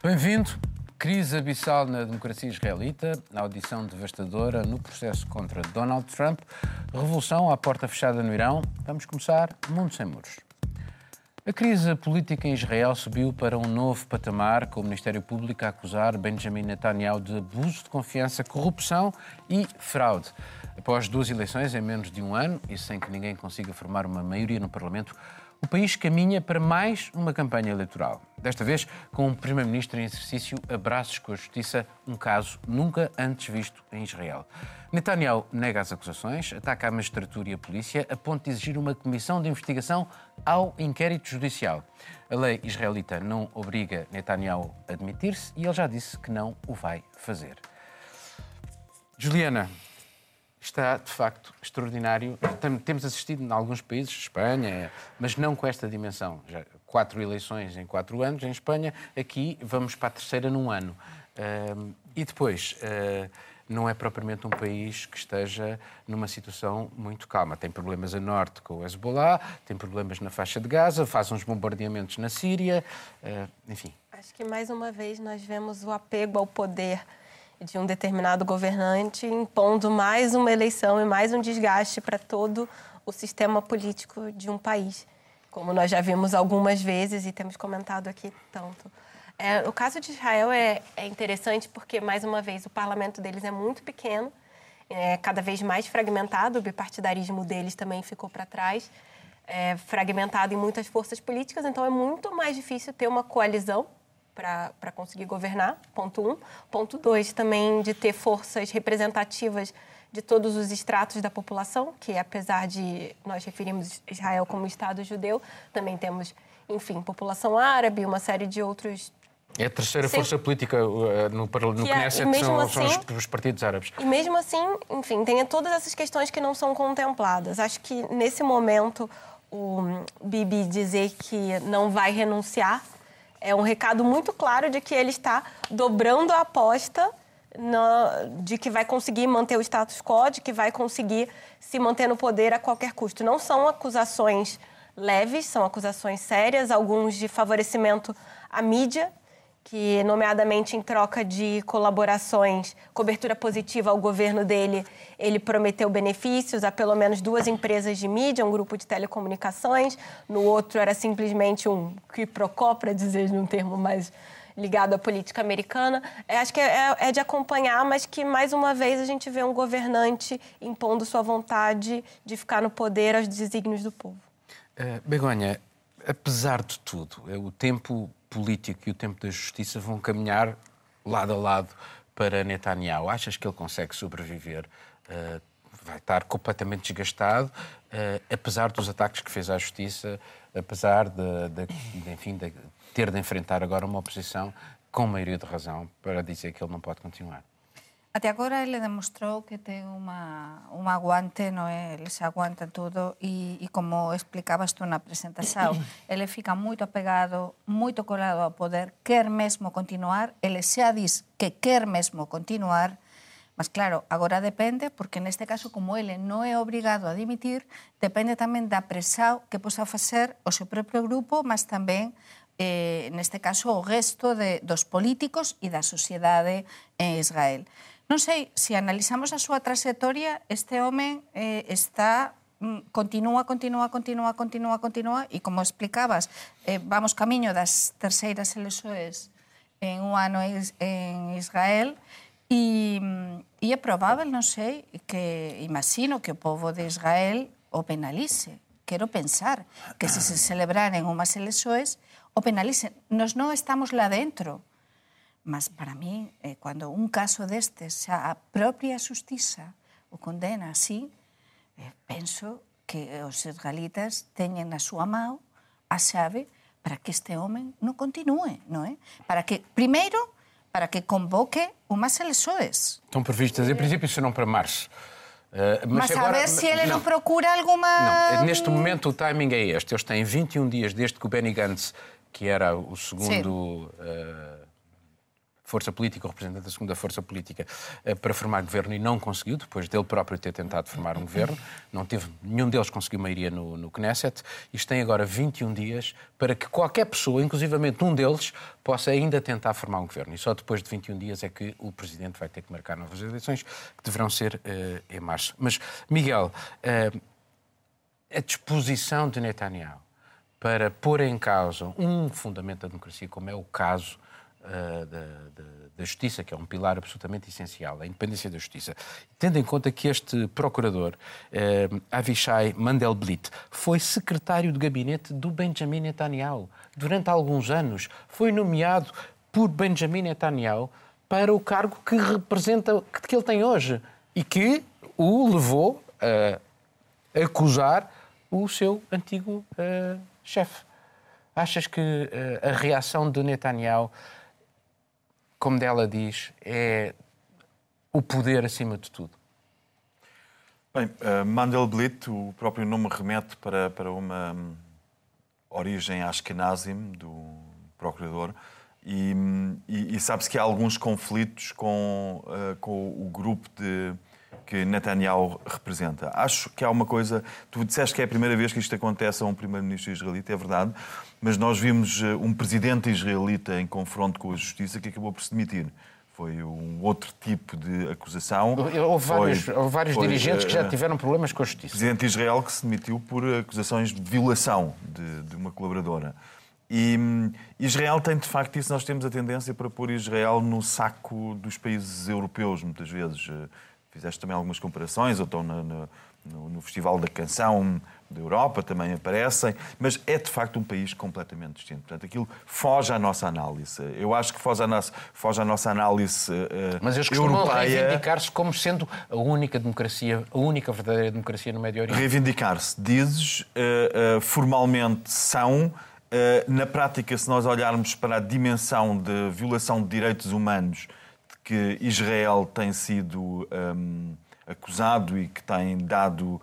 Bem-vindo. Crise abissal na democracia israelita, audição devastadora no processo contra Donald Trump, revolução à porta fechada no Irão. Vamos começar Mundo Sem Muros. A crise política em Israel subiu para um novo patamar, com o Ministério Público a acusar Benjamin Netanyahu de abuso de confiança, corrupção e fraude. Após duas eleições em menos de um ano e sem que ninguém consiga formar uma maioria no Parlamento, o país caminha para mais uma campanha eleitoral. Desta vez, com um Primeiro-Ministro em exercício a braços com a justiça, um caso nunca antes visto em Israel. Netanyahu nega as acusações, ataca a magistratura e a polícia, a ponto de exigir uma comissão de investigação ao inquérito judicial. A lei israelita não obriga Netanyahu a admitir-se e ele já disse que não o vai fazer. Juliana, está de facto extraordinário. Temos assistido em alguns países, Espanha, mas não com esta dimensão. Já quatro eleições em quatro anos em Espanha, aqui vamos para a terceira num ano. e depois, uh, não é propriamente um país que esteja numa situação muito calma. Tem problemas a norte com o Hezbollah, tem problemas na faixa de Gaza, faz uns bombardeamentos na Síria, uh, enfim. Acho que mais uma vez nós vemos o apego ao poder de um determinado governante impondo mais uma eleição e mais um desgaste para todo o sistema político de um país, como nós já vimos algumas vezes e temos comentado aqui tanto. É, o caso de Israel é, é, interessante porque, mais uma vez, o parlamento deles é muito pequeno, é cada vez mais fragmentado, o bipartidarismo deles também ficou para trás, é fragmentado em muitas forças políticas, então é muito mais difícil ter uma coalizão para conseguir governar, ponto um. Ponto dois, também de ter forças representativas de todos os estratos da população, que apesar de nós referirmos Israel como Estado judeu, também temos, enfim, população árabe, uma série de outros é a terceira Sim. força política uh, no, no que Knesset, é, são, assim, são os, os, partidos árabes. E mesmo assim, enfim, tem todas essas questões que não são contempladas. Acho que nesse momento o Bibi dizer que não vai renunciar é um recado muito claro de que ele está dobrando a aposta no, de que vai conseguir manter o status quo, de que vai conseguir se manter no poder a qualquer custo. Não são acusações leves, são acusações sérias, alguns de favorecimento à mídia, que, nomeadamente em troca de colaborações, cobertura positiva ao governo dele, ele prometeu benefícios a pelo menos duas empresas de mídia, um grupo de telecomunicações. No outro era simplesmente um quiprocó, para dizer num termo mais ligado à política americana. É, acho que é, é, de acompanhar, mas que, mais uma vez, a gente vê um governante impondo sua vontade de ficar no poder aos desígnios do povo. Uh, Begonha, apesar de tudo, é o tempo político e o tempo da justiça vão caminhar lado a lado para Netanyahu. Achas que ele consegue sobreviver? Uh, vai estar completamente desgastado, uh, apesar dos ataques que fez à justiça, apesar de, de, de, enfim, de ter de enfrentar agora uma oposição com maioria de razão para dizer que ele não pode continuar. Até agora ele demostrou que ten unha, un aguante, no é? ele se aguanta todo e, e como explicabas tú na presentación, ele fica moito apegado, moito colado ao poder, quer mesmo continuar, ele xa dis que quer mesmo continuar, Mas claro, agora depende, porque neste caso, como ele non é obrigado a dimitir, depende tamén da presa que posa facer o seu propio grupo, mas tamén eh, neste caso o resto de, dos políticos e da sociedade en Israel. Non sei, se analizamos a súa trayectoria, este home eh, está mm, continúa, continúa, continúa, continúa, continúa e como explicabas, eh, vamos camiño das terceiras eleições en un ano en Israel mm, e é probável, non sei, que imagino que o povo de Israel o penalice. Quero pensar que se se celebraren unhas eleições, o penalicen. Nos non estamos lá dentro, Mas para mí, eh, cando un caso destes xa a propia justiza o condena así, eh, penso que os israelitas teñen na súa mão a xave para que este home non continue, non é? Para que, primeiro, para que convoque unhas eleições. Estão previstas, em princípio, serão para março. Uh, mas, mas agora, a ver se ele não, não procura alguma... Não, neste momento o timing é este. Eles têm 21 dias desde que o Benny Gantz, que era o segundo força política, o representante da segunda força política, eh, para formar governo e não conseguiu, depois dele próprio ter tentado formar um governo. Não teve, nenhum deles conseguiu maioria no, no Knesset. Isto tem agora 21 dias para que qualquer pessoa, inclusivamente um deles, possa ainda tentar formar um governo. E só depois de 21 dias é que o Presidente vai ter que marcar novas eleições, que deverão ser uh, em março. Mas, Miguel, uh, a disposição de Netanyahu para pôr em causa um fundamento da democracia, como é o caso uh, da, da, da, justiça, que é um pilar absolutamente essencial, a independência da justiça, tendo em conta que este procurador, uh, Avishai Mandelblit, foi secretário de gabinete do Benjamin Netanyahu durante alguns anos, foi nomeado por Benjamin Netanyahu para o cargo que representa que ele tem hoje e que o levou a acusar o seu antigo uh, chefe. Achas que uh, a reação de Netanyahu, como dela diz, é o poder acima de tudo? Bem, uh, Mandelblit, o próprio nome remete para, para uma um, origem Ashkenazim do procurador e, e, e sabe-se que há alguns conflitos com, uh, com o grupo de que Netanyahu representa. Acho que há uma coisa. Tu disseste que é a primeira vez que isto acontece a um primeiro-ministro israelita, é verdade, mas nós vimos eh, um presidente israelita em confronto com a justiça que acabou por se demitir. Foi um outro tipo de acusação. Houve vários, foi, houve vários foi, dirigentes que já eh, tiveram problemas com a justiça. Presidente de Israel que se demitiu por acusações de violação de, de uma colaboradora. E hum, Israel tem, de facto, isso. Nós temos a tendência para pôr Israel no saco dos países europeus, muitas vezes. Eh, fizeste também algumas comparações, ou estão no, no, no, Festival da Canção da Europa, também aparecem, mas é de facto um país completamente distinto. Portanto, aquilo foge à nossa análise. Eu acho que foge à nossa, foge à nossa análise uh, Mas eles costumam europeia... reivindicar-se como sendo a única democracia, a única verdadeira democracia no Médio Oriente. Reivindicar-se, dizes, uh, uh, formalmente são, na prática, se nós olharmos para a dimensão de violação de direitos humanos que Israel tem sido um, acusado e que tem dado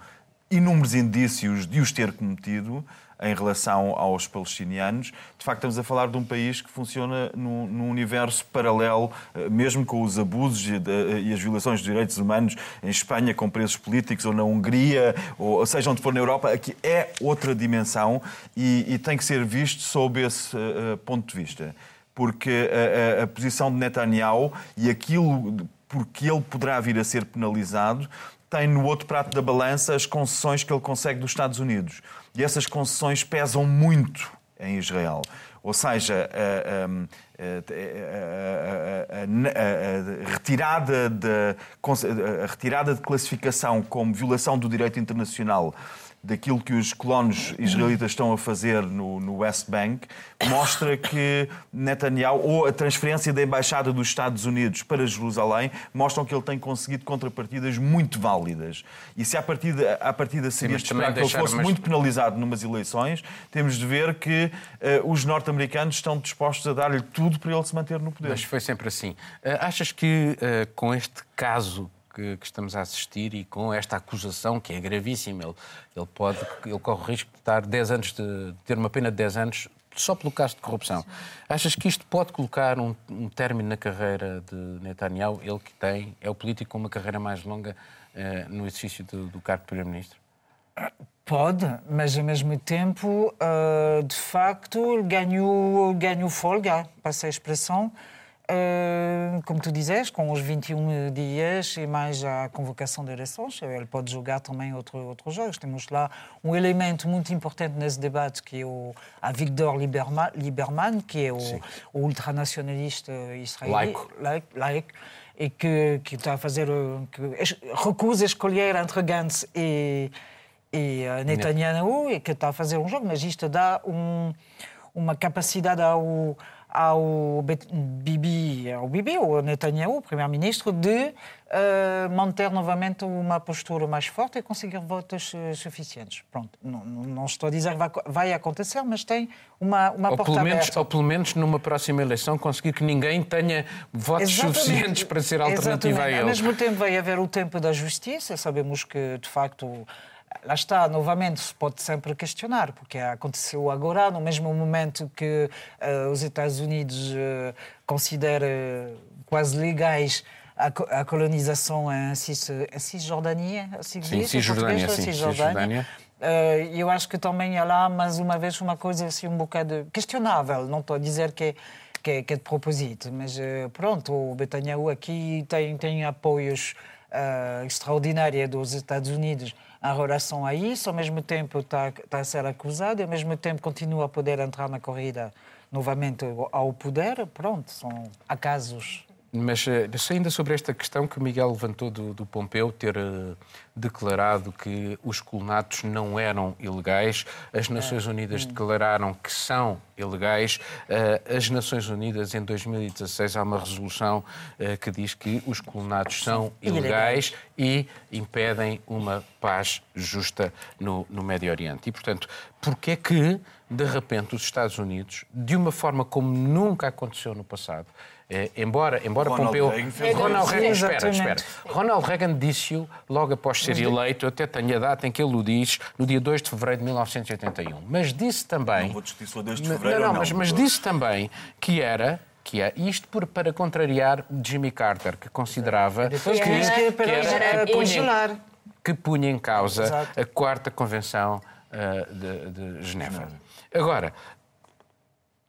inúmeros indícios de os ter cometido em relação aos palestinianos. De facto, estamos a falar de um país que funciona num, num universo paralelo, eh, mesmo com os abusos e, de, e, as violações de direitos humanos em Espanha, com presos políticos, ou na Hungria, ou, ou seja, onde for na Europa, aqui é outra dimensão e, e tem que ser visto sob esse uh, ponto de vista porque a, a, a posição de Netanyahu e aquilo porque ele poderá vir a ser penalizado tem no outro prato da balança as concessões que ele consegue dos Estados Unidos. E essas concessões pesam muito em Israel. Ou seja, a, retirada de, a retirada de classificação como violação do direito internacional daquilo que os colonos israelitas estão a fazer no, no, West Bank, mostra que Netanyahu, ou a transferência da embaixada dos Estados Unidos para Jerusalém, mostram que ele tem conseguido contrapartidas muito válidas. E se à partida, à partida seria de esperar que ele fosse mas... muito penalizado numas eleições, temos de ver que uh, os norte-americanos estão dispostos a dar-lhe tudo para ele se manter no poder. Mas foi sempre assim. Uh, achas que uh, com este caso que, que, estamos a assistir e com esta acusação que é gravíssima. Ele, ele, pode, ele corre o risco de estar 10 anos de, de ter uma pena de 10 anos só pelo caso de corrupção. Achas que isto pode colocar um, um, término na carreira de Netanyahu, ele que tem, é o político com uma carreira mais longa uh, no exercício do, do cargo de Primeiro-Ministro? Pode, mas ao mesmo tempo, uh, de facto, ganhou, ganhou folga, passa a expressão, Uh, como tu dizes, com os 21 dias e mais a convocação de eleições, ele pode jogar também outro, outros jogos. Temos lá um elemento muito importante nesse debate, que é o a Victor Lieberman, Lieberman que é o, o ultranacionalista israelita, laico, laico e que, que está a fazer, que recusa escolher entre Gantz e, e Netanyahu, e que está a fazer um jogo, mas isto dá um, uma capacidade ao ao Bibi, ao Bibi ou ao Netanyahu, o primeiro-ministro, de uh, manter novamente uma postura mais forte e conseguir votos uh, suficientes. Pronto, não, não, estou a dizer que vai, vai acontecer, mas tem uma, uma ou porta pelo menos, aberta. Ou pelo menos numa próxima eleição conseguir que ninguém tenha votos Exatamente. suficientes para ser alternativa Exatamente. a ele. Ao mesmo tempo vai haver o tempo da justiça, sabemos que, de facto, lá está, novamente, se pode sempre questionar, porque aconteceu agora, no mesmo momento que uh, os Estados Unidos uh, consideram quase legais a, a colonização em, Cis, em Cisjordânia, assim sim, Cisjordânia, sim, Cisjordânia. Uh, eu acho que também há lá, mais uma vez, uma coisa assim um bocado questionável. Não estou a dizer que é, que é, que é de propósito, mas uh, pronto, o Netanyahu aqui tem, tem apoios uh, extraordinários dos Estados Unidos em relação a isso, ao mesmo tempo está, está a ser acusado e ao mesmo tempo continua a poder entrar na corrida novamente ao poder. Pronto, são acasos mas eh, ainda sobre esta questão que o Miguel levantou do, do Pompeu ter uh, declarado que os colonatos não eram ilegais, as Nações Unidas declararam que são ilegais. Uh, as Nações Unidas, em 2016, há uma resolução uh, que diz que os colonatos são ilegais e impedem uma paz justa no, no Médio Oriente. E, portanto, porquê é que, de repente, os Estados Unidos, de uma forma como nunca aconteceu no passado, é, embora embora Ronald Pompeu. Reagan Ronald Reagan, espera, espera. Ronald Reagan disse-o logo após ser eleito, eu até tenho a data em que ele o diz, no dia 2 de fevereiro de 1981. Mas disse também. Não vou discutir só 2 de fevereiro. Não, não, não, mas, mas disse também que era que é isto por, para contrariar Jimmy Carter, que considerava que, que, era, que era congelar. Que punha em causa Exato. a quarta convenção uh, de, de Genebra. Agora,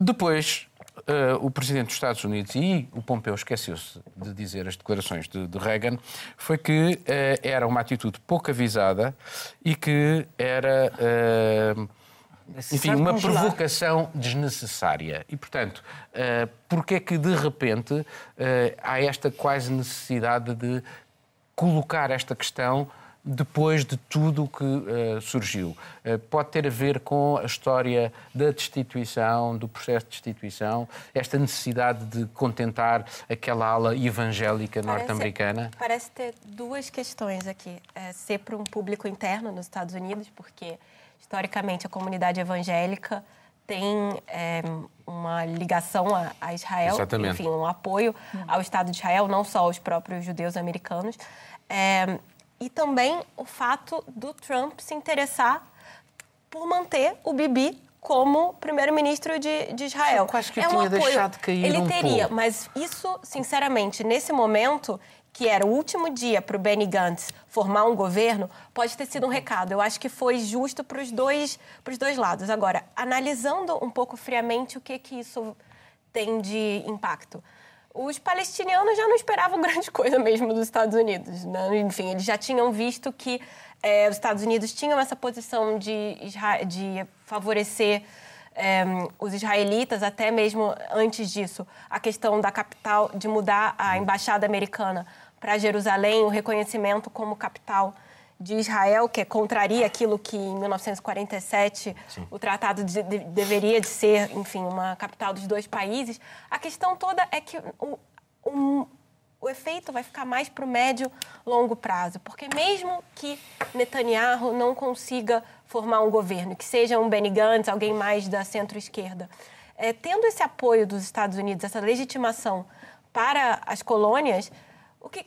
depois uh, o presidente dos Estados Unidos e o Pompeu esqueceu-se de dizer as declarações de, de Reagan, foi que uh, era uma atitude pouco avisada e que era. Uh, enfim, uma congelar. provocação desnecessária. E, portanto, uh, porquê é que, de repente, há esta quase necessidade de colocar esta questão depois de tudo o que uh, surgiu. Uh, pode ter a ver com a história da destituição, do processo de destituição, esta necessidade de contentar aquela ala evangélica norte-americana? Parece ter duas questões aqui. É, ser para um público interno nos Estados Unidos, porque historicamente a comunidade evangélica tem é, uma ligação a, a Israel, Exatamente. enfim, um apoio ao Estado de Israel, não só aos próprios judeus americanos. É, e também o fato do Trump se interessar por manter o Bibi como primeiro-ministro de, de Israel. Eu quase que é um tinha apoio. deixado cair Ele um teria, pouco. mas isso, sinceramente, nesse momento que era o último dia para o Benny Gantz formar um governo, pode ter sido um recado. Eu acho que foi justo para os dois, dois lados. Agora, analisando um pouco friamente o que, que isso tem de impacto os palestinianos já não esperavam grande coisa mesmo dos Estados Unidos. Né? Enfim, eles já tinham visto que é, os Estados Unidos tinham essa posição de, de favorecer é, os israelitas, até mesmo antes disso, a questão da capital, de mudar a embaixada americana para Jerusalém, o reconhecimento como capital de Israel, que contraria aquilo que em 1947 Sim. o tratado de, de, deveria de ser, enfim, uma capital dos dois países. A questão toda é que o, o, o efeito vai ficar mais para o médio longo prazo, porque mesmo que Netanyahu não consiga formar um governo, que seja um Benny Gantz, alguém mais da centro-esquerda, é, tendo esse apoio dos Estados Unidos, essa legitimação para as colônias, o que,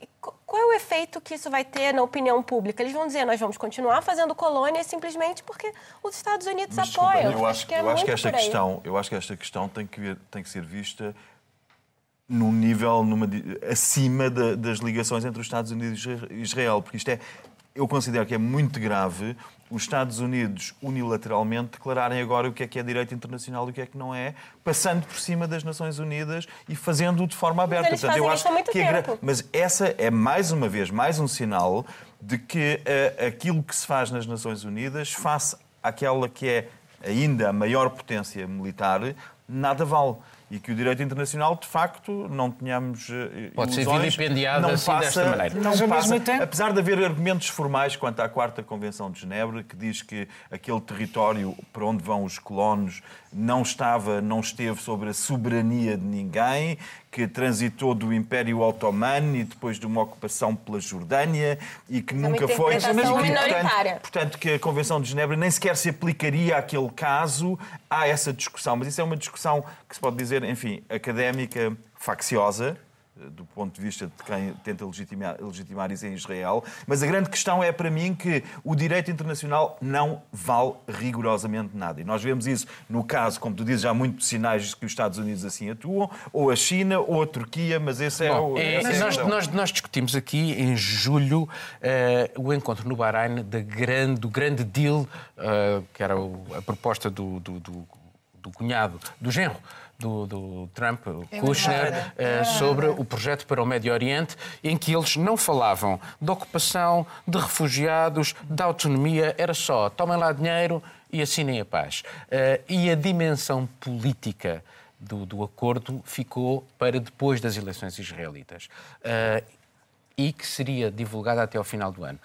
qual é o efeito que isso vai ter na opinião pública? Eles vão dizer, nós vamos continuar fazendo colônia simplesmente porque os Estados Unidos apoiam. eu acho, que, é eu acho que esta questão, eu acho que esta questão tem que, tem que ser vista num nível numa, acima das ligações entre os Estados Unidos e Israel, porque isto é, eu considero que é muito grave os Estados Unidos unilateralmente declararem agora o que é que é direito internacional e o que é que não é, passando por cima das Nações Unidas e fazendo-o de forma aberta. Mas, Portanto, eu acho que é gra... Mas essa é mais uma vez mais um sinal de que uh, aquilo que se faz nas Nações Unidas, face àquela que é ainda a maior potência militar, nada vale e que o direito internacional, de facto, não tenhamos uh, Pode ilusões, ser vilipendiado não assim passa, desta maneira. Não Mas, passa, tempo... apesar de haver argumentos formais quanto à Quarta Convenção de Genebra, que diz que aquele território para onde vão os colonos não estava, não esteve sobre a soberania de ninguém, que transitou do Império Otomano e depois de uma ocupação pela Jordânia e que nunca foi. Mas, portanto, portanto, que a Convenção de Genebra nem sequer se aplicaria àquele caso. Há essa discussão, mas isso é uma discussão que se pode dizer, enfim, académica, facciosa, do ponto de vista de quem tenta legitimar, legitimar isso em Israel. Mas a grande questão é para mim que o direito internacional não vale rigorosamente nada. E nós vemos isso no caso, como tu dizes, há muitos sinais que os Estados Unidos assim atuam, ou a China, ou a Turquia, mas esse é Bom, o. é, é nós, nós, nós discutimos aqui em julho eh, o encontro no Bahrein da grande, do grande deal, eh, que era o- a proposta do, do, do- do cunhado, do genro do, do Trump, o Kushner, eh, sobre o projeto para o Médio Oriente, em que eles não falavam de ocupação, de refugiados, de autonomia, era só tomem lá dinheiro e assinem a paz. Eh, e a dimensão política do, do acordo ficou para depois das eleições israelitas eh, e que seria divulgada até ao final do ano.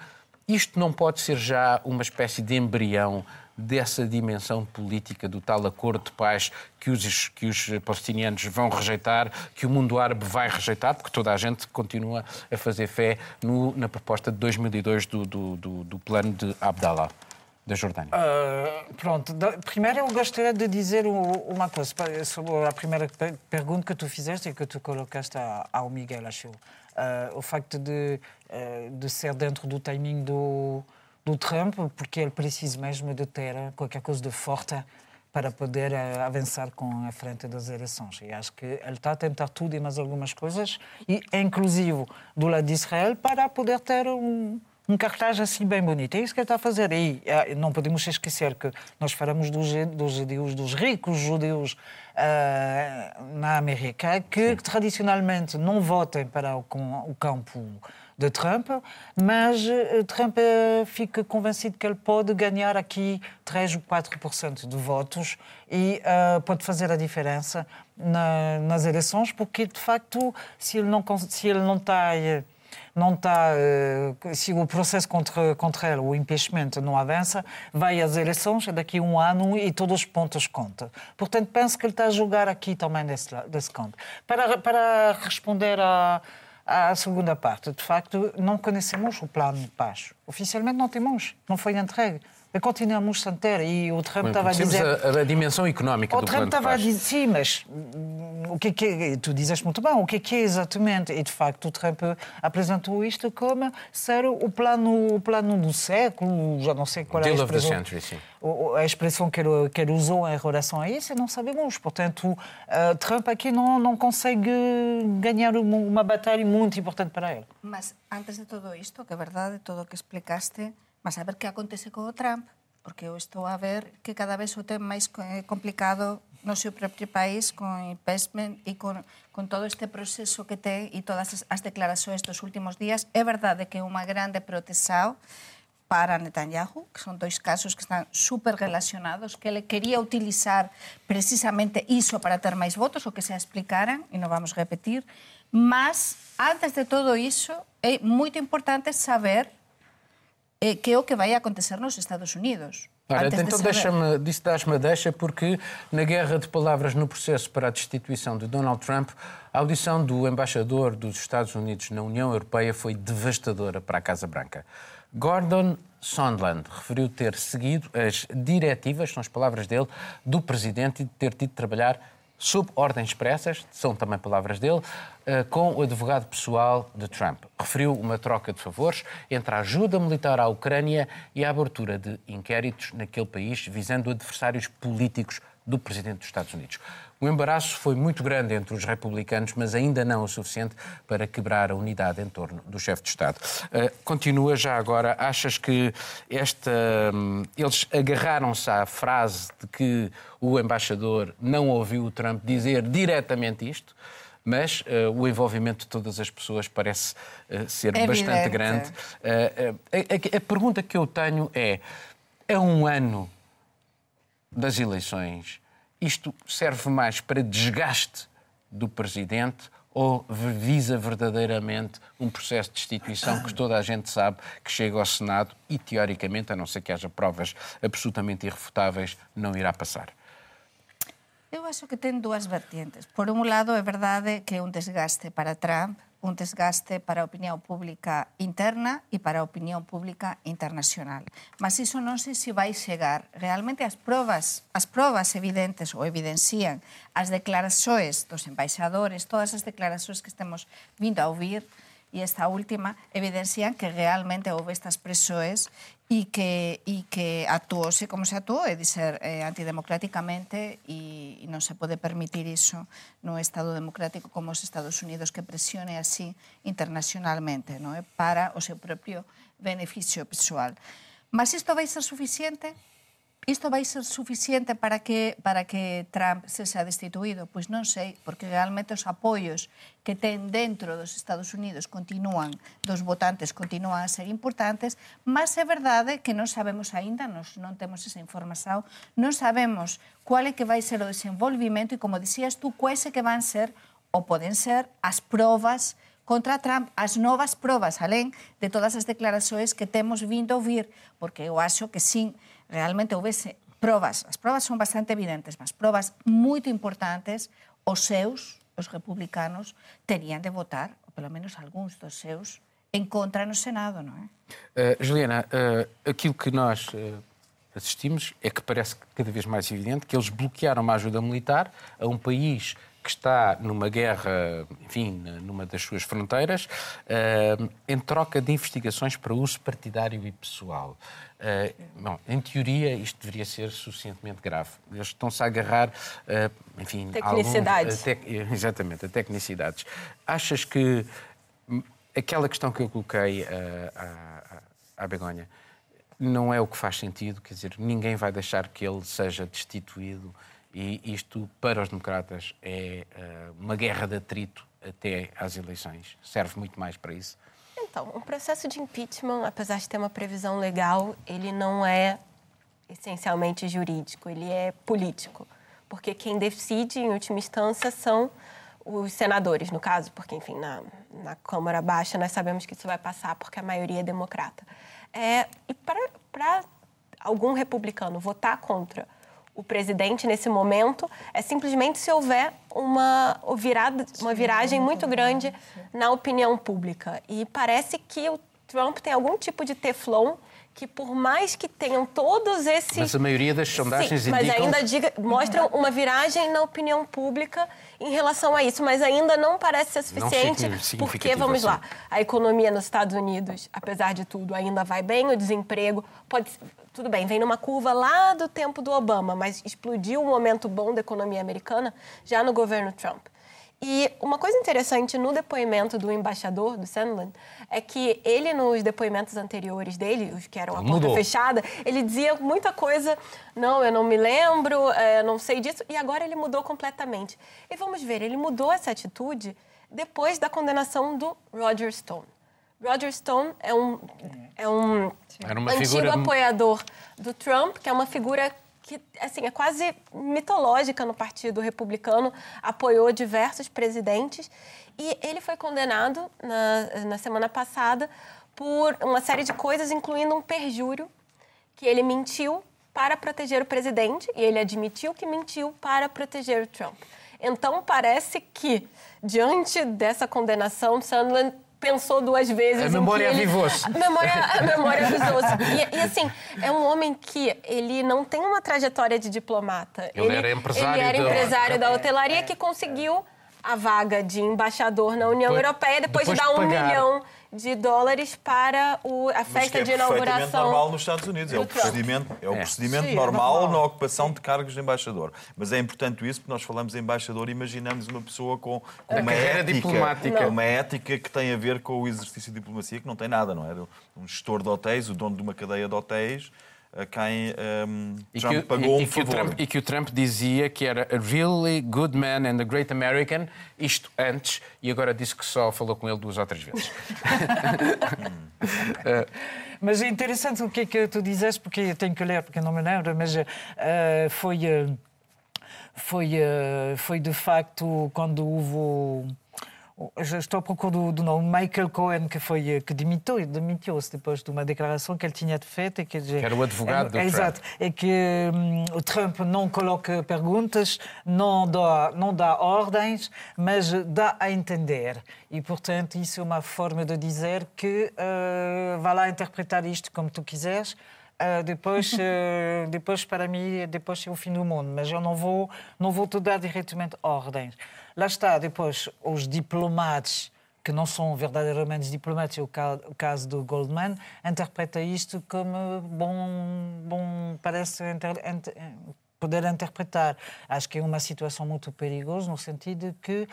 Isto não pode ser já uma espécie de embrião dessa dimensão política do tal acordo de paz que os, que os palestinianos vão rejeitar, que o mundo árabe vai rejeitar, porque toda a gente continua a fazer fé no- na proposta de 2002 do, do, do- do plano de Abdallah, da Jordânia. Uh, pronto, primeiro eu gostaria de dizer uma coisa sobre a primeira pe- pergunta que tu fizeste e que tu colocaste ao Miguel, acho. Uh, o facto de, uh, de ser dentro do timing do, do Trump, porque ele precisa mesmo de ter qualquer coisa de forte para poder uh, avançar com a frente das eleições. E acho que ele está a tentar tudo e mais algumas coisas, e inclusive do lado de Israel, para poder ter um, um cartaz assim bem bonito. É isso que ele está a fazer. E eh, não podemos esquecer que nós falamos dos, dos judeus, dos ricos judeus eh, na América, que tradicionalmente não votem para o, com- o campo de Trump, mas eh, Trump eh, fica convencido que ele pode ganhar aqui 3 ou 4% de votos e eh, pode fazer a diferença na- nas eleições, porque de facto, se ele não, se ele não está. não está, se o processo contra, contra ele, o impeachment, não avança, vai às eleições daqui a um ano e todos os pontos contam. Portanto, penso que ele está a jogar aqui também desse, desse canto. Para, para responder à, à segunda parte, de facto, não conhecemos o plano de paz. Oficialmente não temos, não foi entregue. Continuamos sem ter. E o Trump estava a dizer... a, a dimensão económica O do Trump plano de estava a paz. dizer, sim, mas o que é que é? Tu dizes muito bem, o que é que é exatamente? E de facto o Trump apresentou isto como ser o plano, o plano do século, já não sei qual é a Deal of the expressão. century, sim. o- o- A expressão que ele, que ele usou em relação a isso, não sabemos. Portanto, eh, Trump aqui não, não consegue ganhar uma, uma batalha muito importante para ele. Mas antes de todo isto, que é verdade, todo o que explicaste, mas a ver que acontece co Trump, porque eu estou a ver que cada vez o ten máis co- eh, complicado seu propio país con investment e con, con todo este proceso que ten e todas as, declarações dos últimos días. É verdade que é unha grande protesao para Netanyahu, que son dois casos que están super relacionados, que ele quería utilizar precisamente iso para ter máis votos, o que se explicaran, e non vamos repetir, mas antes de todo iso é moito importante saber eh, que é o que vai acontecer nos Estados Unidos. Ora, então deixa-me, disse dás-me a deixa, porque na guerra de palavras no processo para a destituição de Donald Trump, a audição do embaixador dos Estados Unidos na União Europeia foi devastadora para a Casa Branca. Gordon Sondland referiu ter seguido as diretivas, são as palavras dele, do presidente e de ter tido de trabalhar sob ordens expressas, são também palavras dele, eh, com o advogado pessoal de Trump. Referiu uma troca de favores entre a ajuda militar à Ucrânia e a abertura de inquéritos naquele país visando adversários políticos do presidente dos Estados Unidos. O embaraço foi muito grande entre os republicanos, mas ainda não o suficiente para quebrar a unidade em torno do chefe de Estado. Eh, continua já agora, achas que esta, hum, eles agarraram-se à frase de que o embaixador não ouviu o Trump dizer diretamente isto? Mas eh, o envolvimento de todas as pessoas parece eh, ser Evidente. bastante grande. Eh, a, a- a pergunta que eu tenho é: é um ano das eleições, isto serve mais para desgaste do presidente ou visa verdadeiramente um processo de destituição que toda a gente sabe que chega ao Senado e, teoricamente, a não ser que haja provas absolutamente irrefutáveis, não irá passar? Eu acho que ten dúas vertientes. Por un lado, é verdade que é un desgaste para Trump, un desgaste para a opinión pública interna e para a opinión pública internacional. Mas iso non sei se vai chegar. Realmente as probas, as probas evidentes ou evidencian as declaraxoes dos embaixadores, todas as declaraxoes que estemos vindo a ouvir, e esta última evidencian que realmente houve estas presoes e que, e que actuouse como se actuou, é dizer, eh, antidemocráticamente e, e non se pode permitir iso no Estado democrático como os Estados Unidos que presione así internacionalmente non é? Eh, para o seu propio beneficio pessoal. Mas isto vai ser suficiente isto vai ser suficiente para que para que Trump se sea destituído? Pois non sei, porque realmente os apoios que ten dentro dos Estados Unidos continúan, dos votantes continúan a ser importantes, mas é verdade que non sabemos aínda, nos non temos esa información, non sabemos cuál é que vai ser o desenvolvimento e, como dicías tú, quais é que van ser ou poden ser as probas contra Trump as novas probas, alén de todas as declarações que temos vindo ouvir, porque eu acho que sin realmente houvese probas, as probas son bastante evidentes, mas probas moito importantes, os seus, os republicanos, terían de votar, ou pelo menos algúns dos seus, en contra no Senado, non é? Uh, Juliana, uh, aquilo que nós uh, assistimos é que parece cada vez mais evidente que eles bloquearam uma ajuda militar a um país que está numa guerra, enfim, numa das suas fronteiras, uh, em troca de investigações para uso partidário e pessoal. Uh, bom, em teoria, isto deveria ser suficientemente grave. Eles estão-se a agarrar, uh, enfim... Tecnicidades. Alguns, tec, exatamente, a tecnicidades. Achas que aquela questão que eu coloquei à, à Begonha não é o que faz sentido? Quer dizer, ninguém vai deixar que ele seja destituído e isto, para os democratas, é uh, uma guerra de atrito até às eleições. Serve muito mais para isso. Então, o processo de impeachment, apesar de ter uma previsão legal, ele não é essencialmente jurídico, ele é político. Porque quem decide, em última instância, são os senadores, no caso, porque, enfim, na, na Câmara Baixa nós sabemos que isso vai passar porque a maioria é democrata. É, e para algum republicano votar contra o presidente nesse momento é simplesmente se houver uma virada, uma viragem muito grande na opinião pública. E parece que o Trump tem algum tipo de teflon que por mais que tenham todos esses... Mas a maioria das sondagens Sim, mas ainda diga, mostram uma viragem na opinião pública em relação a isso, mas ainda não parece ser suficiente, porque, vamos lá, a economia nos Estados Unidos, apesar de tudo, ainda vai bem, o desemprego pode... Tudo bem, vem numa curva lá do tempo do Obama, mas explodiu um momento bom da economia americana já no governo Trump. E uma coisa interessante no depoimento do embaixador, do Sandland, é que ele, nos depoimentos anteriores dele, os que eram a porta fechada, ele dizia muita coisa, não, eu não me lembro, é, não sei disso, e agora ele mudou completamente. E vamos ver, ele mudou essa atitude depois da condenação do Roger Stone. Roger Stone é um, é um antigo figura... apoiador do Trump, que é uma figura que assim, é quase mitológica no Partido Republicano, apoiou diversos presidentes. E ele foi condenado na, na semana passada por uma série de coisas, incluindo um perjúrio, que ele mentiu para proteger o presidente, e ele admitiu que mentiu para proteger o Trump. Então, parece que, diante dessa condenação, Sandland pensou duas vezes. A memória ele... avivou-se. A memória, a memória avivou-se. E, e, assim, é um homem que ele não tem uma trajetória de diplomata. Ele, ele era empresário, ele era empresário da, da hotelaria que conseguiu a vaga de embaixador na União depois, Europeia depois, depois de dar um pagar. milhão de dólares para o, a festa é de inauguração. normal nos Estados Unidos. É o procedimento, é o é. procedimento Sim, normal, é normal, na ocupação de cargos de embaixador. Mas é importante isso, porque nós falamos em embaixador e imaginamos uma pessoa com, com uma ética, diplomática. uma ética que tem a ver com o exercício de diplomacia, que não tem nada, não é? Um gestor de hotéis, o dono de uma cadeia de hotéis, a quem um, Trump que, pagou e, um favor. Trump, e que o Trump dizia que era a really good man and a great American, isto antes, e agora disse que só falou com ele duas ou três vezes. mas é interessante o que é que tu dizes, porque eu tenho que ler, porque não me lembro, mas uh, foi, uh, foi, uh, foi de facto quando houve estou à procura do, do nome, Michael Cohen, que foi que demitiu, demitiu-se depois de uma declaração que ele tinha feito. E que, que era o advogado do é, Trump. Exato. E que hum, o Trump não coloca perguntas, não dá, não dá ordens, mas dá a entender. E, portanto, isso é uma forma de dizer que uh, vá lá interpretar isto como tu quiseres. Uh, depois, uh, depois, para mim, depois é o fim do mundo. Mas eu não vou, não vou te dar diretamente ordens. Lá está, depois, os diplomatas que não são verdadeiramente diplomatas, é o caso do Goldman, interpreta isto como bom, bom parece inter, inter, poder interpretar. Acho que é uma situação muito perigosa no sentido que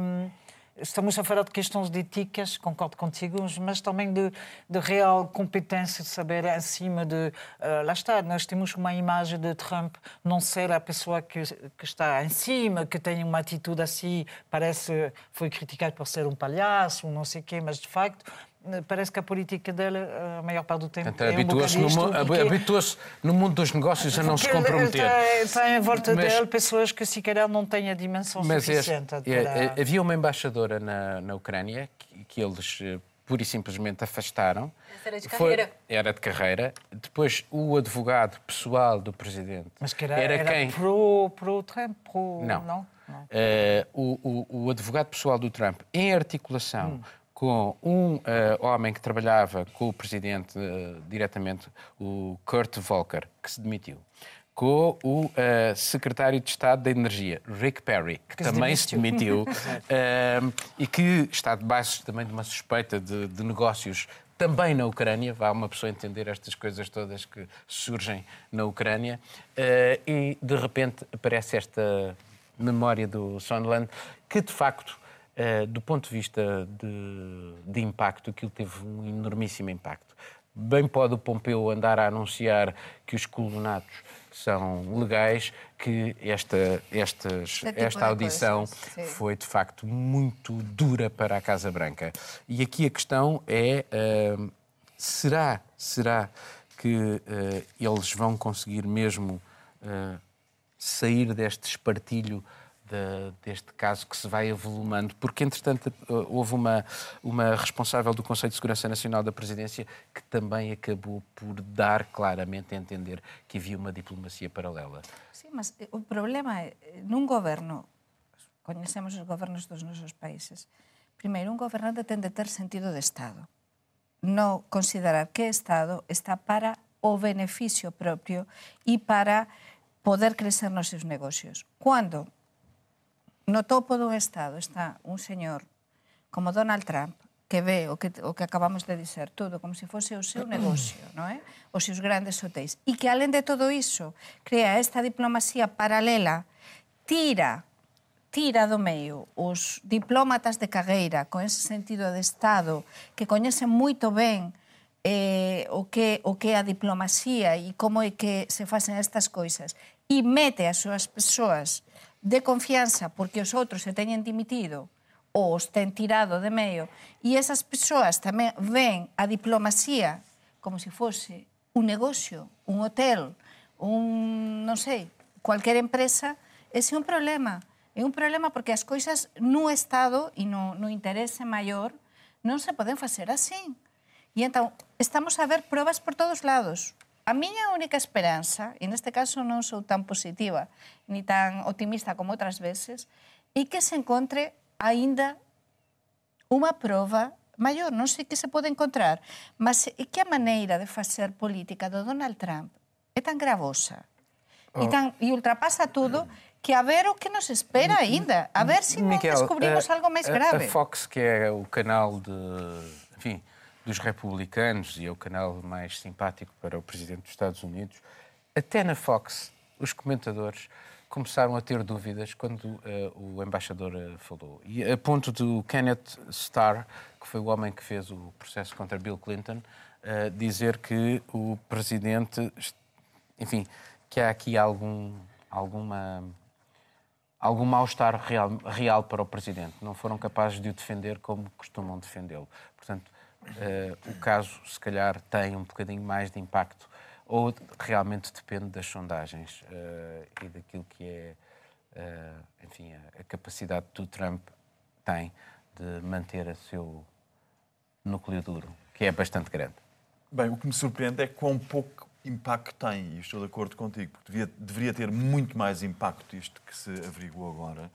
um, Estamos a falar de questões de éticas, concordo contigo, mas também de, de real competência de saber acima de. Uh, lá está, nós temos uma imagem de Trump não ser a pessoa que, que está em cima, que tem uma atitude assim, parece. foi criticado por ser um palhaço, não sei o quê, mas de facto parece que a política dele, a maior parte do tempo, Portanto, é habitua-se um no, habitua no mundo dos negócios a não se comprometer. Está em volta mas, dele pessoas que se calhar não têm a dimensão mas suficiente. Este, é, para... é, havia uma embaixadora na, na Ucrânia que, que eles eh, pura e simplesmente afastaram. Era de carreira. Foi, era de carreira. Depois, o advogado pessoal do presidente. Mas que era, era, era quem? Pro, pro Trump? Pro... Não. não? não. Uh, o, o, o, advogado pessoal do Trump, em articulação hum com um uh, homem que trabalhava com o presidente uh, diretamente, o Kurt Volker, que se demitiu, com o uh, secretário de Estado da Energia, Rick Perry, que, que também se demitiu, se demitiu e que está debaixo também de uma suspeita de, de negócios também na Ucrânia, vá uma pessoa entender estas coisas todas que surgem na Ucrânia, e de repente aparece esta memória do Sondland, que de facto Uh, do ponto de vista de, de, impacto, aquilo teve um enormíssimo impacto. Bem pode o Pompeu andar a anunciar que os colonatos são legais, que esta, estas, esta audição foi de facto muito dura para a Casa Branca. E aqui a questão é: uh, será, será que uh, eles vão conseguir mesmo sair deste espartilho? De, deste caso que se vai avolumando, porque, entretanto, houve uma, uma responsável do Conselho de Segurança Nacional da Presidência que também acabou por dar claramente a entender que havia uma diplomacia paralela. Sim, mas o problema é, num governo, conhecemos os governos dos nossos países, primeiro, um governante tem de ter sentido de Estado. Não considerar que Estado está para o beneficio propio e para poder crecer nos seus negocios. Quando no topo dun Estado está un señor como Donald Trump que ve o que, o que acabamos de dizer todo como se fose o seu negocio, non é? Os seus grandes hotéis. E que, além de todo iso, crea esta diplomacia paralela, tira tira do meio os diplomatas de cagueira con ese sentido de Estado que coñecen moito ben eh, o, que, o que é a diplomacia e como é que se facen estas coisas e mete as súas persoas de confianza porque os outros se teñen dimitido ou os ten tirado de medio e esas persoas tamén ven a diplomacia como se fose un negocio, un hotel, un, non sei, cualquier empresa, ese é un problema. É un problema porque as coisas no Estado e no, no interese maior non se poden facer así. E entón, estamos a ver probas por todos lados. A miña única esperanza, e neste caso non sou tan positiva ni tan optimista como outras veces, é que se encontre aínda unha prova maior. Non sei que se pode encontrar, mas é que a maneira de facer política do Donald Trump é tan gravosa oh. e, tan, e ultrapasa tudo que a ver o que nos espera aínda. A ver se si non descubrimos algo máis grave. A Fox, que é o canal de... Enfim, dos republicanos, e é o canal mais simpático para o presidente dos Estados Unidos, até na Fox, os comentadores começaram a ter dúvidas quando uh, o embaixador uh, falou. E a ponto do Kenneth Starr, que foi o homem que fez o processo contra Bill Clinton, uh, dizer que o presidente, enfim, que há aqui algum, alguma algum mal-estar real, real para o presidente. Não foram capazes de o defender como costumam defendê-lo. Portanto, uh, o caso, se calhar, tem um bocadinho mais de impacto ou realmente depende das sondagens uh, e daquilo que é, uh, enfim, a, a, capacidade que o Trump tem de manter o seu núcleo duro, que é bastante grande? Bem, o que me surpreende é quão pouco impacto tem, e estou de acordo contigo, porque devia, deveria ter muito mais impacto isto que se averiguou agora.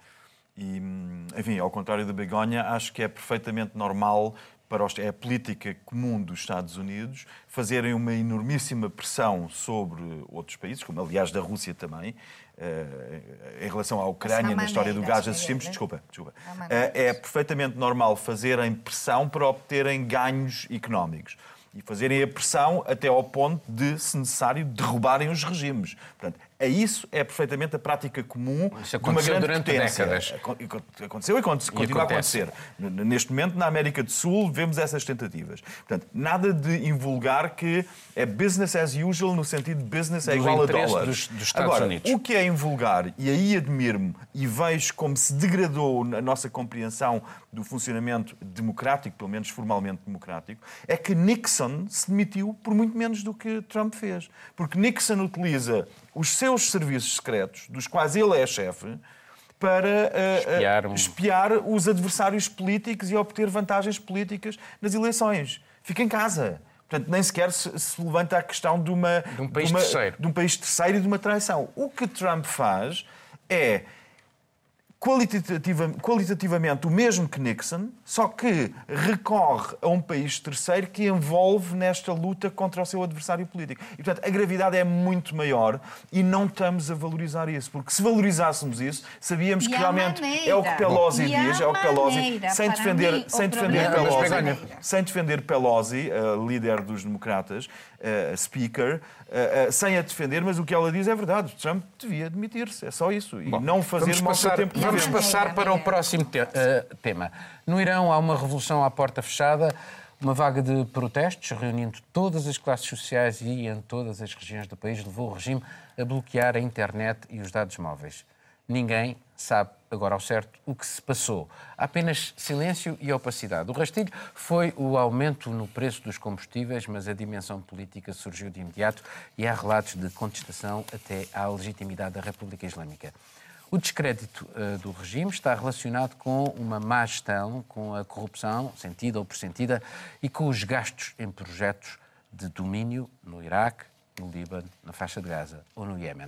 E, hum, enfim, ao contrário da Begonha, acho que é perfeitamente normal para os, é a política comum dos Estados Unidos fazerem uma enormíssima pressão sobre outros países, como aliás da Rússia também, eh, em relação à Ucrânia, na história do gás, assistimos. Desculpa, desculpa. Eh, é perfeitamente normal fazerem pressão para obterem ganhos económicos e fazerem a pressão até ao ponto de, se necessário, derrubarem os regimes. Portanto, é isso é perfeitamente a prática comum Isso de uma grande durante potência. décadas. Aconteceu e continua a acontece. acontecer. Neste momento, na América do Sul, vemos essas tentativas. Portanto, nada de invulgar que é business as usual no sentido de business é igual a dólar. dos- dos Estados Agora, Unidos. o que é invulgar, e aí admiro-me e vejo como se degradou a nossa compreensão do funcionamento democrático, pelo menos formalmente democrático, é que Nixon se demitiu por muito menos do que Trump fez. Porque Nixon utiliza os seus serviços secretos, dos quais ele é chefe, para eh, Espiar um- espiar os adversários políticos e obter vantagens políticas nas eleições. Fica em casa. Portanto, nem sequer se, se levanta a questão de, uma, De um país uma- terceiro. de um país terceiro e de uma traição. O que Trump faz é qualitativa- qualitativamente o mesmo que Nixon, só que recorre a um país terceiro que envolve nesta luta contra o seu adversário político. E, portanto, a gravidade é muito maior e não estamos a valorizar isso, porque se valorizássemos isso, sabíamos E que realmente maneira. é o que Pelosi E diz, é o que Pelosi, sem defender, mim, sem defender é Pelosi, maneira. sem defender Pelosi, a líder dos democratas, a speaker, sem a defender, mas o que ela diz é verdade. Trump devia demitir-se, é só isso. E Bom, não fazer mal passar, seu tempo de Vamos passar para o próximo te- eh, tema. No Irão há uma revolução à porta fechada, uma vaga de protestos, reunindo todas as classes sociais e em todas as regiões do país, levou o regime a bloquear a internet e os dados móveis. Ninguém sabe agora ao certo o que se passou. Há apenas silêncio e opacidade. O rastilho foi o aumento no preço dos combustíveis, mas a dimensão política surgiu de imediato e há relatos de contestação até à legitimidade da República Islâmica. O descrédito eh, do regime está relacionado com uma má gestão, com a corrupção, sentida ou pressentida, e com os gastos em projetos de domínio no Iraque, no Líbano, na faixa de Gaza ou no Iémen.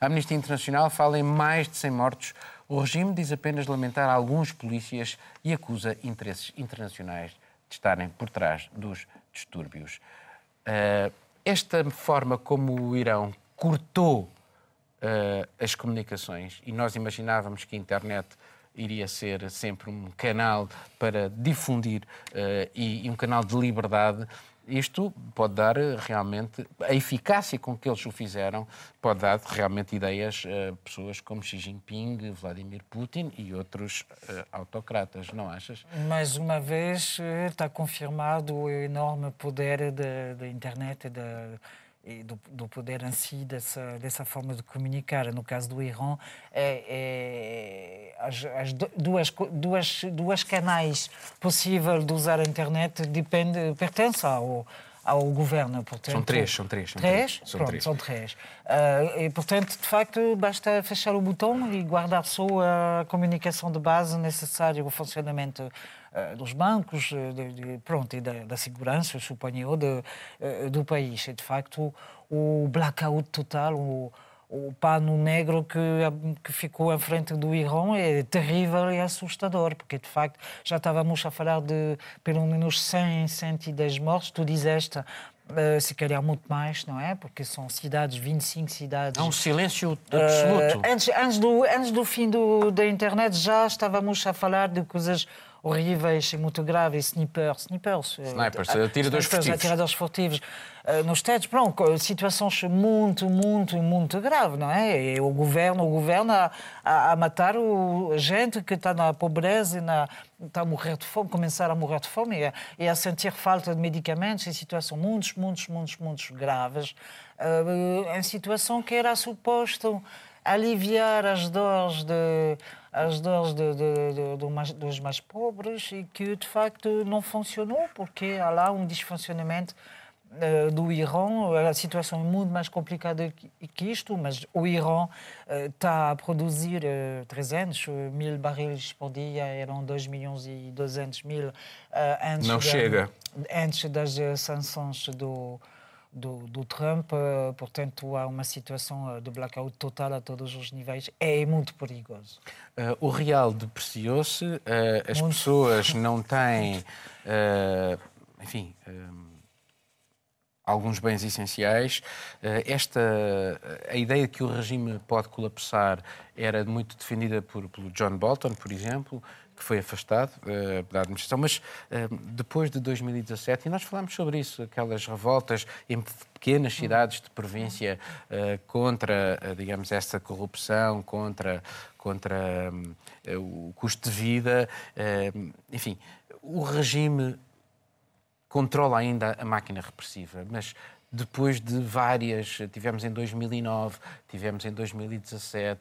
A Amnistia Internacional fala em mais de 100 mortos. O regime diz apenas lamentar alguns polícias e acusa interesses internacionais de estarem por trás dos distúrbios. Eh, esta forma como o Irão cortou as comunicações e nós imaginávamos que a internet iria ser sempre um canal para difundir eh, e, e um canal de liberdade. Isto pode dar eh, realmente a eficácia com que eles o fizeram, pode dar realmente ideias a pessoas como Xi Jinping, Vladimir Putin e outros eh, autocratas, não achas? Mais uma vez, eh, está confirmado o enorme poder da internet da, e do, do poder em si dessa, dessa forma de comunicar. No caso do Irão, é, é, as, as du- duas, duas, duas canais possíveis de usar a internet depende, pertencem ao, ao governo. Portanto, São três, são três, são três? três, são Pronto, três. são três. Ah, e, portanto, de facto, basta fechar o botão e guardar só a comunicação de base necessária ao funcionamento dos bancos, eh, de, de- pronto, e da, da segurança, eu suponho, de, eh, do país. De facto, o blackout total, o, o pano negro que, que ficou em frente do Irão é terrível e assustador, porque de facto já estávamos a falar de pelo menos 100, 110 mortes, tu dizeste, eh, se calhar muito mais, não é? Porque são cidades, 25 cidades. Há um silêncio absoluto. Eh, antes, antes, do, antes do fim do, da internet já estávamos a falar de coisas horríveis e muito graves, snipers, snipers, eh, Snipers, ah, atiradores snipers, furtivos. atiradores furtivos. Eh, nos Estados, pronto, situações muito, muito, muito graves, não é? E o governo, o governo a, a, a matar o, gente que está na pobreza e na, está a morrer de fome, começar a morrer de fome e a, e a sentir falta de medicamentos em situações muito, muito, muito, muito graves, eh, em situação que era suposto aliviar as dores de as dores de, de, de- mais- dos mais pobres e que de facto não funcionou porque há lá um desfuncionamento eh, do Irão. A situação é muito mais complicada que isto, mas o Irão está a produzir 300 mil barris por dia, eram 2 milhões e 200 mil antes, Não da, chega. antes das sanções do, do, do, Trump, portanto há uma situação de blackout total a todos os níveis. É muito perigoso. Uh, o real depreciou-se, uh, as muito. pessoas não têm, uh, enfim, alguns bens essenciais. Esta, a ideia de que o regime pode colapsar era muito defendida por, pelo John Bolton, por exemplo, que foi afastado uh, da administração, mas uh, depois de 2017, e nós falámos sobre isso, aquelas revoltas em pequenas cidades de província uh, contra, digamos, essa corrupção, contra, contra o custo de vida, enfim, o regime controla ainda a máquina repressiva, mas depois de várias, tivemos em 2009, tivemos em 2017,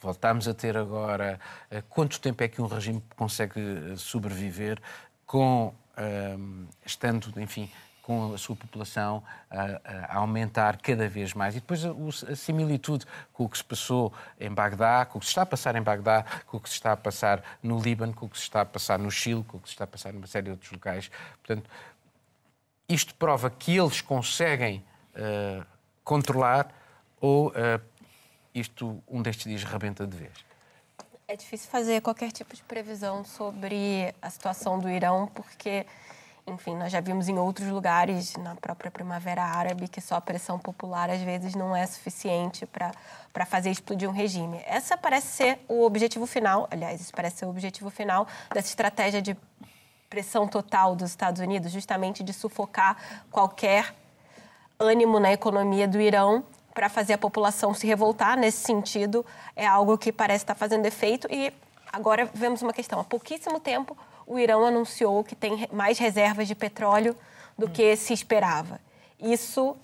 voltámos a ter agora. Eh, quanto tempo é que um regime consegue eh, sobreviver com, ehm, estando, enfim, com a sua população a, aumentar cada vez mais. E depois a, a, similitude com o que se passou em Bagdá, com o que se está a passar em Bagdá, com o que se está a passar no Líbano, com o que se está a passar no Chile, com o que se está a passar numa série de outros locais. Portanto, isto prova que eles conseguem uh, controlar ou uh, isto um destes dias rebenta de vez? É difícil fazer qualquer tipo de previsão sobre a situação do Irão, porque, enfim, nós já vimos em outros lugares, na própria Primavera Árabe, que só a pressão popular às vezes não é suficiente para fazer explodir um regime. Essa parece ser o objetivo final, aliás, isso parece ser o objetivo final dessa estratégia de pressão total dos Estados Unidos, justamente de sufocar qualquer ânimo na economia do Irão para fazer a população se revoltar nesse sentido é algo que parece estar fazendo efeito. E agora vemos uma questão: há pouquíssimo tempo o Irão anunciou que tem mais reservas de petróleo do que se esperava. Isso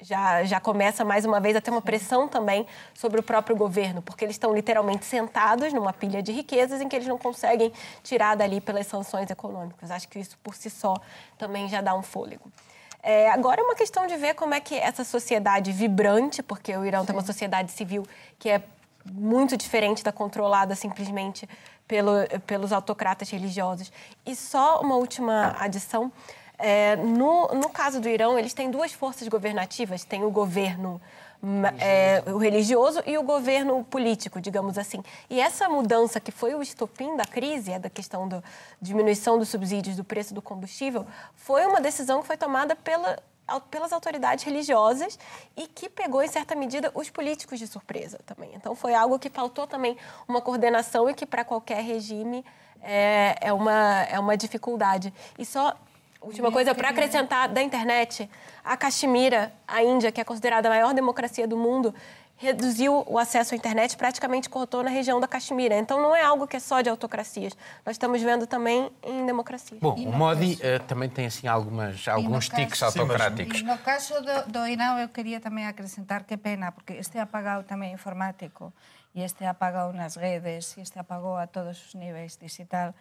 já, já começa mais uma vez a ter uma pressão também sobre o próprio governo, porque eles estão literalmente sentados numa pilha de riquezas em que eles não conseguem tirar dali pelas sanções econômicas. Acho que isso por si só também já dá um fôlego. É, agora é uma questão de ver como é que essa sociedade vibrante, porque o Irão Sim. tem uma sociedade civil que é muito diferente da controlada simplesmente pelo, pelos autocratas religiosos. E só uma última adição. É, no, no caso do Irão, eles têm duas forças governativas. Tem o governo é, o religioso e o governo político, digamos assim. E essa mudança que foi o estopim da crise, é da questão da diminuição dos subsídios do preço do combustível, foi uma decisão que foi tomada pela, pelas autoridades religiosas e que pegou, em certa medida, os políticos de surpresa também. Então, foi algo que faltou também uma coordenação e que, para qualquer regime, é, é, uma, é uma dificuldade. E só Última coisa, para acrescentar da internet, a Caxemira, a Índia, que é considerada a maior democracia do mundo, reduziu o acesso à internet, praticamente cortou na região da Caxemira. Então não é algo que é só de autocracias. Nós estamos vendo também em democracia. Bom, o Modi uh, também tem assim algumas, alguns tiques caso, autocráticos. Sim, mas... no caso do, do eu queria também acrescentar que pena, porque este apagado também informático e este apagado nas redes e este apagou a todos os níveis digital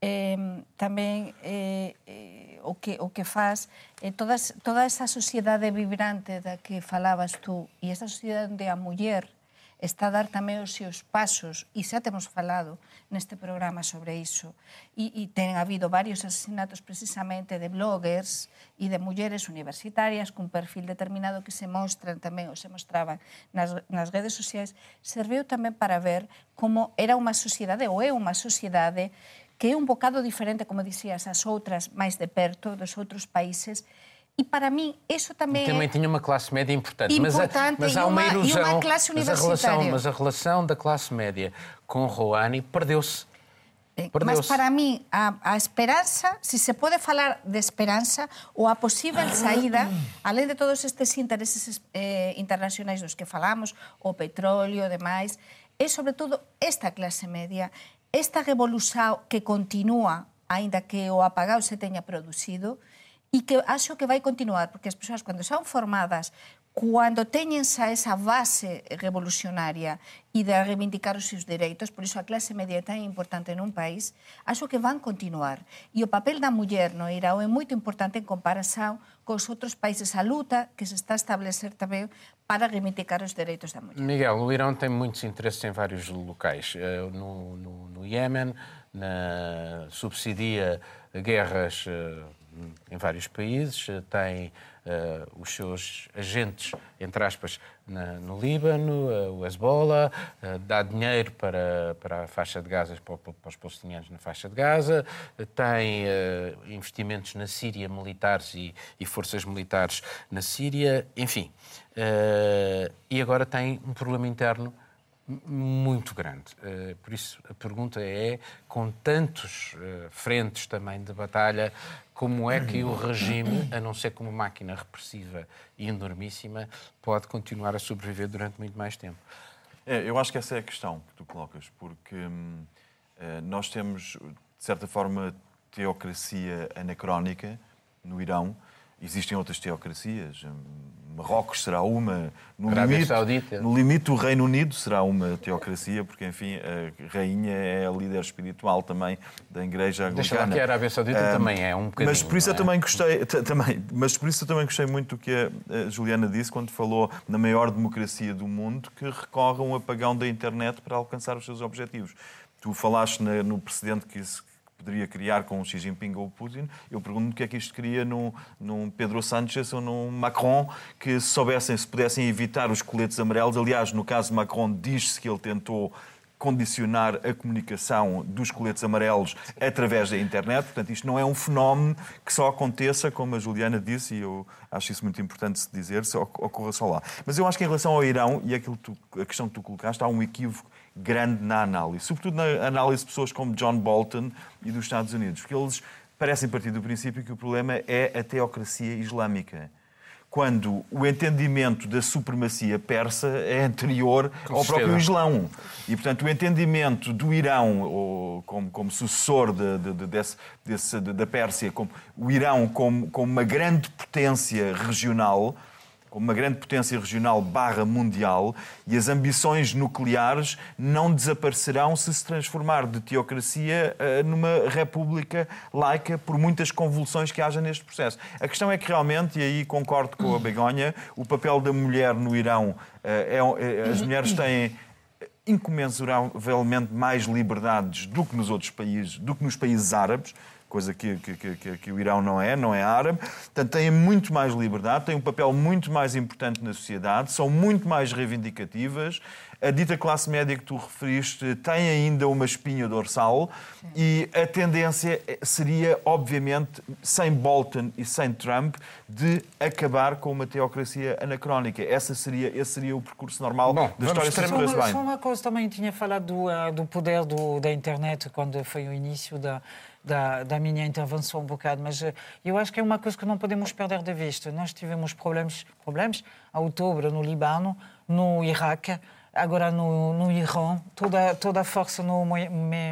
eh, tamén eh, eh, o que o que faz eh, todas, toda esa sociedade vibrante da que falabas tú e esa sociedade onde a muller está a dar tamén os seus pasos e xa temos falado neste programa sobre iso e, e ten habido varios asesinatos precisamente de bloggers e de mulleres universitarias cun perfil determinado que se mostran tamén ou se mostraban nas, nas redes sociais serviu tamén para ver como era unha sociedade ou é unha sociedade que é un bocado diferente, como dicías, as outras máis de perto, dos outros países, E para mim, isso também Também é... tinha uma classe média importante. importante mas, há, mas há uma, uma ilusão. E uma classe mas, a relação, mas a relação da classe média com Rouhani perdeu-se. Perdeu mas para mim, a, a esperança, se se pode falar de esperança, ou a possível saída, além de todos estes interesses eh, internacionais dos que falamos, o petróleo e demais, é sobretudo esta clase media, esta revolución que continúa, aínda que o apagado se teña producido, e que acho que vai continuar, porque as persoas cando son formadas, Cuando teñen xa esa base revolucionaria e de reivindicar os seus direitos, por iso a clase media é tan importante nun país, acho que van continuar. E o papel da muller no Irao é moito importante en comparación cos outros países a luta que se está a establecer tamén para reivindicar os direitos da mulher. Miguel, o Irão tem muitos interesses em vários locais. Eh, No, no, no na, subsidia guerras eh, em vários países, eh, tem eh, os seus agentes, entre aspas, na- no Líbano, eh, o Hezbollah, eh, dá dinheiro para, para a faixa de Gaza, para, para os palestinianos na faixa de Gaza, tem investimentos na Síria, militares e, e forças militares na Síria, enfim. E agora tem um problema interno muito grande. Eh, Por isso, a pergunta é, com tantos eh, frentes também de batalha, como é que o regime, a não ser como máquina repressiva e enormíssima, pode continuar a sobreviver durante muito mais tempo? É, eu acho que essa é a questão que tu colocas, porque hum, eh, nós temos, de certa forma, teocracia anacrónica no Irão. Existem outras teocracias. Marrocos será uma. No Arábia limite, Saudita. no limite, o Reino Unido será uma teocracia, porque, enfim, a rainha é a líder espiritual também da Igreja Deixa lá anglicana. que a Arábia Saudita Ah, também é um bocadinho. Mas por isso eu é? também gostei, também, mas por isso eu também gostei muito do que a, Juliana disse quando falou na maior democracia do mundo que recorre a um apagão da internet para alcançar os seus objetivos. Tu falaste no precedente que isso poderia criar com o Xi Jinping ou o Putin. Eu pergunto o que é que isto cria num, num Pedro Sánchez ou num Macron que se soubessem, se pudessem evitar os coletes amarelos. Aliás, no caso de Macron, diz-se que ele tentou condicionar a comunicação dos coletes amarelos através da internet. Portanto, isto não é um fenómeno que só aconteça, como a Juliana disse, e eu acho isso muito importante se dizer, se oc- ocorra só lá. Mas eu acho que em relação ao Irão, e aquilo tu- a questão que tu colocaste, há um equívoco grande na análise. Sobretudo na análise de pessoas como John Bolton e dos Estados Unidos, porque eles parecem partir do princípio que o problema é a teocracia islâmica quando o entendimento da supremacia persa é anterior ao próprio Islão. E, portanto, o entendimento do Irão ou, como, como sucessor de, de- de- desse- desse- de- da Pérsia, como, o Irão como, como uma grande potência regional, como uma grande potência regional barra mundial, e as ambições nucleares não desaparecerão se se transformar de teocracia eh, numa república laica, por muitas convulsões que haja neste processo. A questão é que realmente, e aí concordo com a Begonha, o papel da mulher no Irão, eh, é- é- as mulheres têm incomensuravelmente mais liberdades do que nos outros países, do que nos países árabes, coisa que, que- que- que- o Irão não é, não é árabe. Portanto, têm muito mais liberdade, têm um papel muito mais importante na sociedade, são muito mais reivindicativas. A dita classe média que tu referiste tem ainda uma espinha dorsal e a tendência seria, obviamente, sem Bolton e sem Trump, de acabar com uma teocracia anacrónica. Essa seria, esse seria o percurso normal Bom, da vamos história se Só, bem. só uma coisa também tinha falado do, ah, do poder do, da internet quando foi o início da, da, da minha intervenção um bocado, mas eh, eu acho que é uma coisa que não podemos perder de vista. Nós tivemos problemas, problemas a outubro no Líbano, no Iraque, agora no, no Irã, toda, toda a força no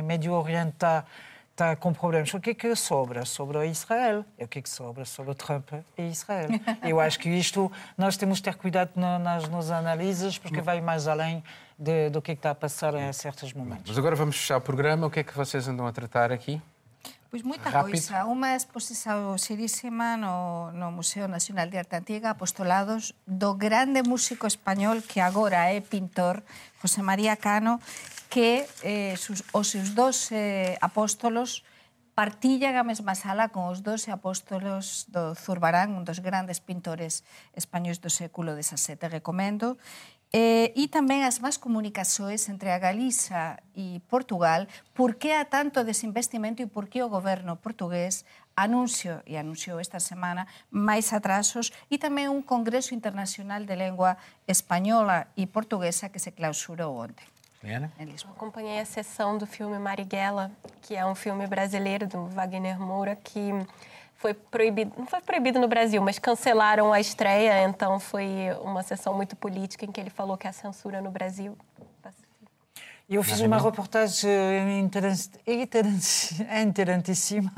Médio Oriente está está com problemas. O que é que sobra? Sobra Israel. E o que é que sobra? Sobra Trump e Israel. Eu acho que isto nós temos de ter cuidado na- nas nossas análises, porque vai mais além de- do que é que está a passar em certos momentos. Mas agora vamos fechar o programa. O que é que vocês andam a tratar aqui? Pois moita Rápido. coisa. Unha exposición xirísima no, no Museo Nacional de Arte Antiga, apostolados do grande músico español que agora é pintor, José María Cano, que eh, sus, os seus dos eh, apóstolos partillan a mesma sala con os 12 apóstolos do Zurbarán, un dos grandes pintores españois do século XVII, recomendo, Eh, e tamén as más comunicações entre a Galiza e Portugal, por que há tanto desinvestimento e por que o goberno portugués anuncio, e anunciou esta semana, máis atrasos e tamén un congreso internacional de lengua española e portuguesa que se clausurou ontem Liana? Lisboa. Acompanhei a sessão do filme Marighella, que é um filme brasileiro do Wagner Moura, que foi proibido, não foi proibido no Brasil, mas cancelaram a estreia, então foi uma sessão muito política em que ele falou que a censura no Brasil. Eu fiz uma reportagem interessantíssima,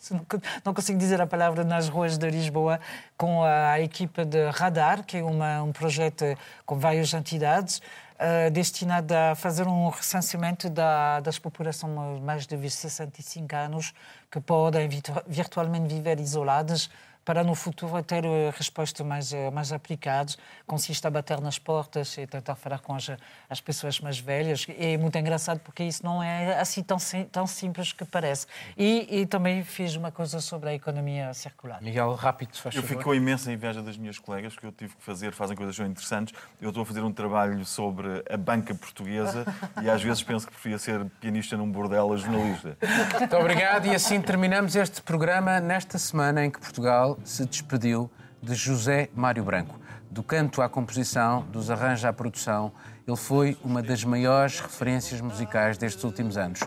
não consigo dizer a palavra, nas ruas de Lisboa, com a equipa de Radar, que é uma, um projeto com várias entidades, uh, destinado a fazer um recenseamento da, das populações mais de 65 anos que podem virtualmente viver isoladas para no futuro ter eh, respostas mais, eh, mais aplicadas. Consiste a bater nas portas e tentar falar com as, as pessoas mais velhas. E é muito engraçado porque isso não é assim tão, tão simples que parece. E, e também fiz uma coisa sobre a economia circular. Miguel, rápido, se faz Eu fico com imensa inveja das minhas colegas, porque eu tive que fazer, fazem coisas tão interessantes. Eu estou a fazer um trabalho sobre a banca portuguesa e às vezes penso que preferia ser pianista num bordel a jornalista. Muito obrigado e assim terminamos este programa nesta semana em que Portugal se despediu de José Mário Branco. Do canto à composição, dos arranjos à produção, ele foi uma das maiores referências musicais destes últimos anos.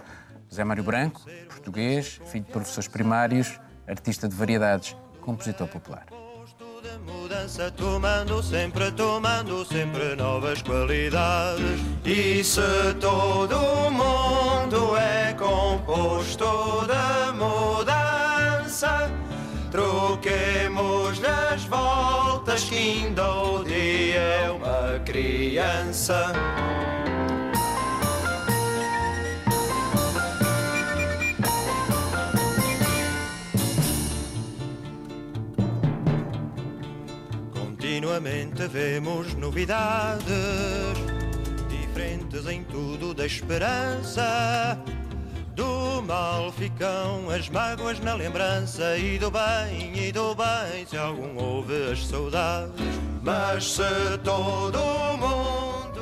José Mário Branco, português, filho de professores primários, artista de variedades, compositor popular mudança, tomando sempre, tomando sempre novas qualidades. E se todo mundo é composto de mudança, Troquemos nas voltas que ainda o dia é uma criança. Continuamente vemos novidades diferentes em tudo da esperança do mal ficam as mágoas na lembrança E do bem, e do bem, se algum ouve as saudades. Mas se todo mundo